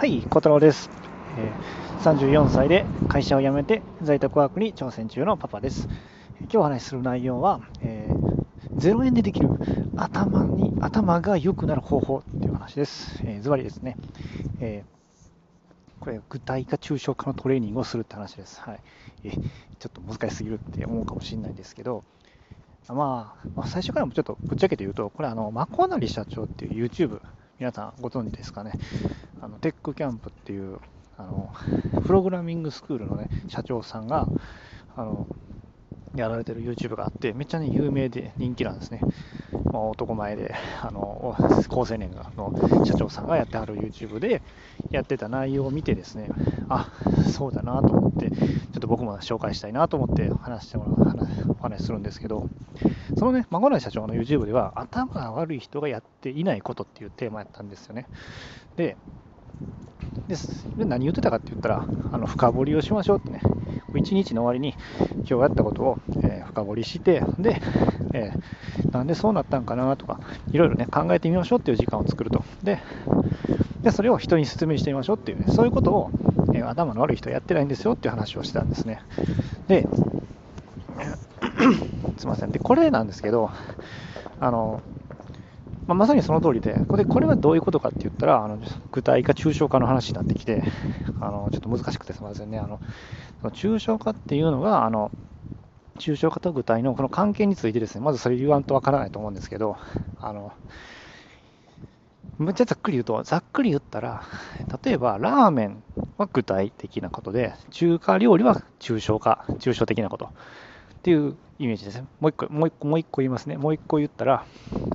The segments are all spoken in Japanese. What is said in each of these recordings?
はい、小太郎です、34歳で会社を辞めて在宅ワークに挑戦中のパパです。今日お話しする内容は、えー、0円でできる頭に頭が良くなる方法っていう話です。え、ズバリですね、えー、これ具体化抽象化のトレーニングをするって話です。はい、えちょっと難しすぎるって思うかもしれないですけど、まあ、まあ、最初からもちょっとぶっちゃけて言うと、これあの、マコナリ社長っていう YouTube 皆さんご存知ですかね？あのテックキャンプっていうあのプログラミングスクールの、ね、社長さんがあのやられてる YouTube があって、めっちゃね、有名で人気なんですね。まあ、男前で、あの、高青年の社長さんがやってはる YouTube でやってた内容を見てですね、あ、そうだなと思って、ちょっと僕も紹介したいなと思って話してもらう、お話するんですけど、そのね、孫内社長の YouTube では、頭が悪い人がやっていないことっていうテーマやったんですよね。で、ですで何言ってたかって言ったら、あの深掘りをしましょうってね、一日の終わりに今日やったことを、えー、深掘りして、で、えー、なんでそうなったんかなとか、いろいろね、考えてみましょうっていう時間を作ると。で、でそれを人に説明してみましょうっていうね、そういうことを、えー、頭の悪い人はやってないんですよっていう話をしてたんですね。で、すいません。で、これなんですけど、あの、まあ、まさにその通りで、これこれはどういうことかって言ったら、あの具体化、抽象化の話になってきて、あのちょっと難しくてすみませんね。あの抽象化っていうのが、あの抽象化と具体のこの関係についてですね、まずそれ言わんとわからないと思うんですけど、あのむっちゃざっくり言うと、ざっくり言ったら、例えばラーメンは具体的なことで、中華料理は抽象化、抽象的なこと。っていうイメージですね。もう一個、もう一個、もう一個言いますね。もう一個言ったら、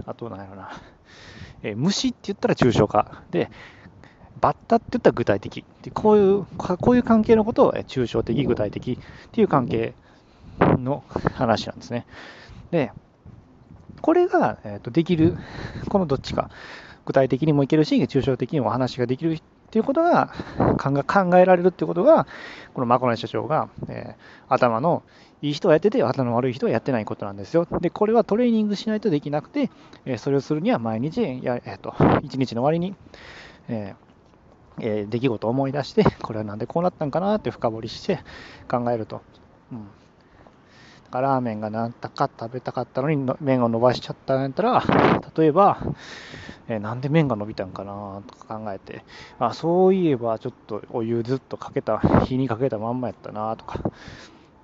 あと何やろな。えー、虫って言ったら抽象化。で、バッタって言ったら具体的。こういう、こういう関係のことを抽象的、具体的っていう関係の話なんですね。で、これが、えー、とできる、このどっちか、具体的にもいけるし、抽象的にもお話ができるっていうことが考えられるっていうことが、このマコナ社長が、えー、頭のいい人はやってて、頭の悪い人はやってないことなんですよ。で、これはトレーニングしないとできなくて、えー、それをするには毎日や、えーと、一日の終わりに、えーえー、出来事を思い出して、これはなんでこうなったんかなって深掘りして考えると。うんかラーメンがなんだか食べたかったのに麺を伸ばしちゃったんやったら、例えば、えー、なんで麺が伸びたんかなとか考えて、あ、そういえばちょっとお湯ずっとかけた、火にかけたまんまやったなとか、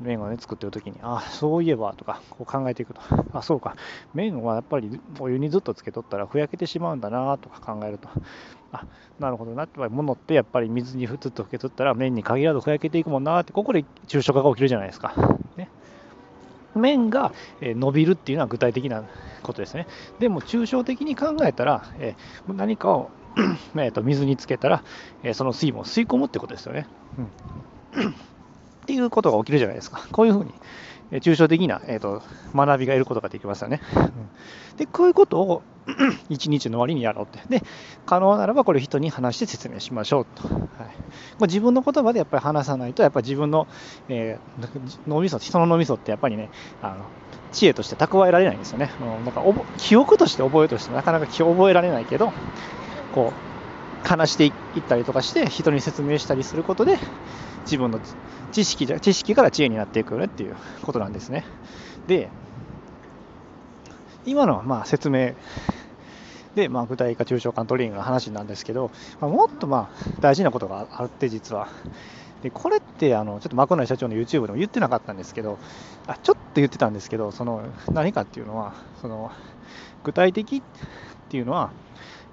麺をね、作ってる時に、あ、そういえばとか、こう考えていくと、あ、そうか、麺はやっぱりお湯にずっとつけとったらふやけてしまうんだなとか考えると、あ、なるほどなって、物ってやっぱり水にふつっとふけとったら麺に限らずふやけていくもんなって、ここで抽象化が起きるじゃないですか。ね。面が伸びるっていうのは具体的なことですね。でも抽象的に考えたら、え何かを えと水につけたら、えその水分を吸い込むってことですよね。うん、っていうことが起きるじゃないですか。こういうふうに、え抽象的な、えーと、学びが得ることができますよね。うんで、こういうことを一日の終わりにやろうって。で、可能ならばこれ人に話して説明しましょうと。はい、自分の言葉でやっぱり話さないと、やっぱり自分の、えー、脳みそ、人の脳みそってやっぱりね、あの知恵として蓄えられないんですよね。うんなんか記憶として覚えとしてなかなか覚えられないけど、こう、話していったりとかして、人に説明したりすることで、自分の知識じゃ知識から知恵になっていくよねっていうことなんですね。で、今のまあ説明で、まあ、具体化抽象化トレーニングの話なんですけど、まあ、もっとまあ大事なことがあって実は。でこれってあのちょっとマコナイ社長の YouTube でも言ってなかったんですけどあちょっと言ってたんですけどその何かっていうのはその具体的っていうのは、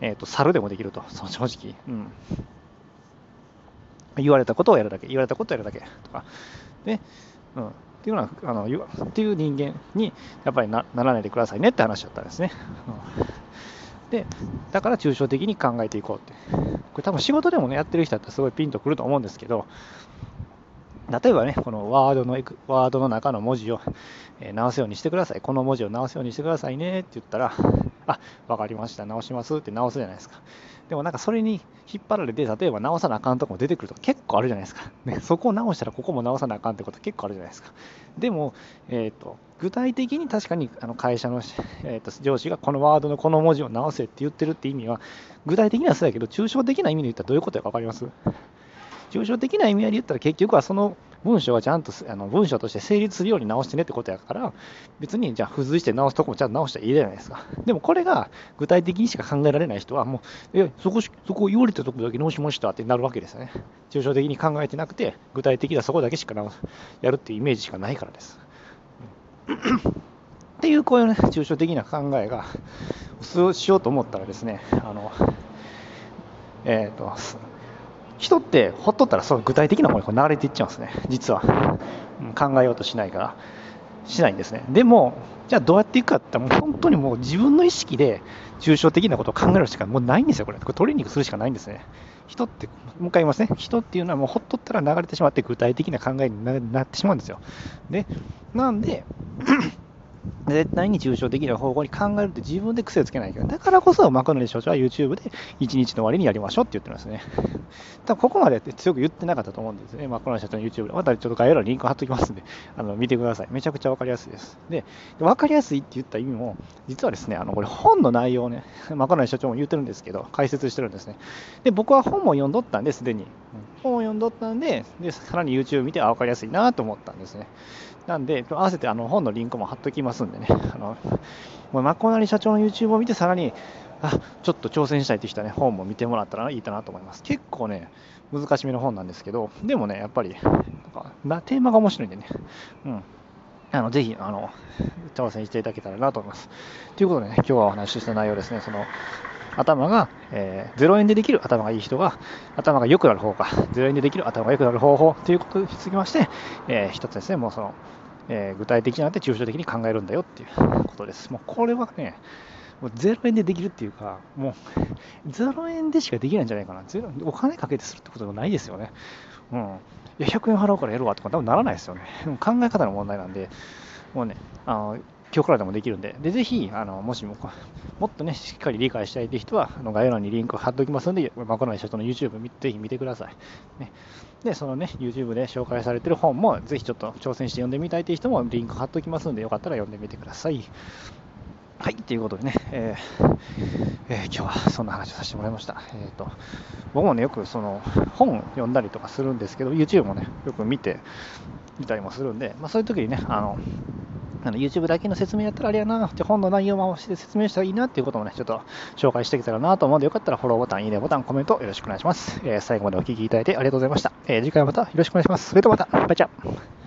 えーと、猿でもできると。その正直、うん、言われたことをやるだけ、言われたことをやるだけ。とか、で、うん、っていうのは、あのっていう人間にやっぱりなならないでくださいねって話だったんですね。で、だから抽象的に考えていこうって。これ多分仕事でもね、やってる人だったらすごいピンとくると思うんですけど、例えばね、このワードのワードの中の文字を、直すようにしてください。この文字を直すようにしてくださいねって言ったら、あ、わかりました、直しますって直すじゃないですか。でもなんかそれに引っ張られて、例えば直さなあかんとこも出てくると結構あるじゃないですか。ね、そこを直したらここも直さなあかんってこと結構あるじゃないですか。でも、えっ、ー、と、具体的に確かにあの会社の、えー、と上司がこのワードのこの文字を直せって言ってるって意味は、具体的にはそうやけど、抽象的な意味で言ったらどういうことか分かります？抽象的な意味合いで言ったら結局はその文章がちゃんとあの文章として成立するように直してねってことやから、別にじゃあ付随して直すとこもちゃんと直したらいいじゃないですか。でもこれが具体的にしか考えられない人は、もう、え、そこ、そこ言われたとこだけ直しましたってなるわけですよね。抽象的に考えてなくて、具体的なそこだけしか直やるっていうイメージしかないからです。っていうこういうね、抽象的な考えが、そうしようと思ったらですね、あの、えっ、ー、と、人ってほっとったらその具体的なものに流れていっちゃうんですね、実は。考えようとしないから、しないんですね。でも、じゃあどうやっていくかって、もう本当にもう自分の意識で抽象的なことを考えるしかもうないんですよ、これ。これトレーニングするしかないんですね。人って、もう一回言いますね。人っていうのはもうほっとったら流れてしまって具体的な考えになってしまうんですよ。で、なんで、絶対に抽象的な方向に考えるって自分で癖をつけないけど、だからこそ、マクノリ所長は YouTube で1日の終わりにやりましょうって言ってますね。多分ここまでって強く言ってなかったと思うんですね。マクノリ社長の YouTube で。またちょっと概要欄にリンク貼っときますんで、あの見てください。めちゃくちゃわかりやすいです。で、わかりやすいって言った意味も、実はですね、あのこれ本の内容をね、マクノリ社長も言ってるんですけど、解説してるんですね。で、僕は本も読んどったんです、でに。本を読んどったんで、でさらに YouTube 見て、あ、わかりやすいなと思ったんですね。なんで、合わせてあの本のリンクも貼っときますんでね、あのもうマコナリ社長の YouTube を見て、さらに、あちょっと挑戦したいって人はね、本も見てもらったらいいかなと思います。結構ね、難しめの本なんですけど、でもね、やっぱり、なんかテーマが面白いんでね、うん。あのぜひあの挑戦していただけたらなと思います。ということでね、今日はお話しした内容ですね、その頭が、えー、0円でできる頭がいい人が、頭が良くなる方か、0円でできる頭が良くなる方法ということにつきまして、えー、一つですね、もうその、えー、具体的になって抽象的に考えるんだよっていうことです。もうこれはね、もう0円でできるっていうか、もう0円でしかできないんじゃないかな。お金かけてするってことがないですよね。うん。いや、100円払うからやるわとか多分ならないですよね。考え方の問題なんで、もうね、あの今日からでもできるんで、でぜひ、あのもしももっとね、しっかり理解したいという人は、あの概要欄にリンクを貼っておきますので、まこの社長の YouTube ぜひ見てください。ね、で、そのね、YouTube で紹介されてる本も、ぜひちょっと挑戦して読んでみたいという人もリンク貼っておきますので、よかったら読んでみてください。はい、ということでね、えーえー、今日はそんな話をさせてもらいました。えーと、僕もね、よくその本読んだりとかするんですけど、YouTube もね、よく見てみたりもするんで、まあ、そういう時にね、あのあの YouTube だけの説明やったらあれやな、じゃ本の内容もして説明したらいいなっていうこともね、ちょっと紹介していけたらなと思うので、よかったらフォローボタン、いいねボタン、コメントよろしくお願いします。えー、最後までお聴きいただいてありがとうございました。えー、次回またよろしくお願いします。それではまた、バイチャ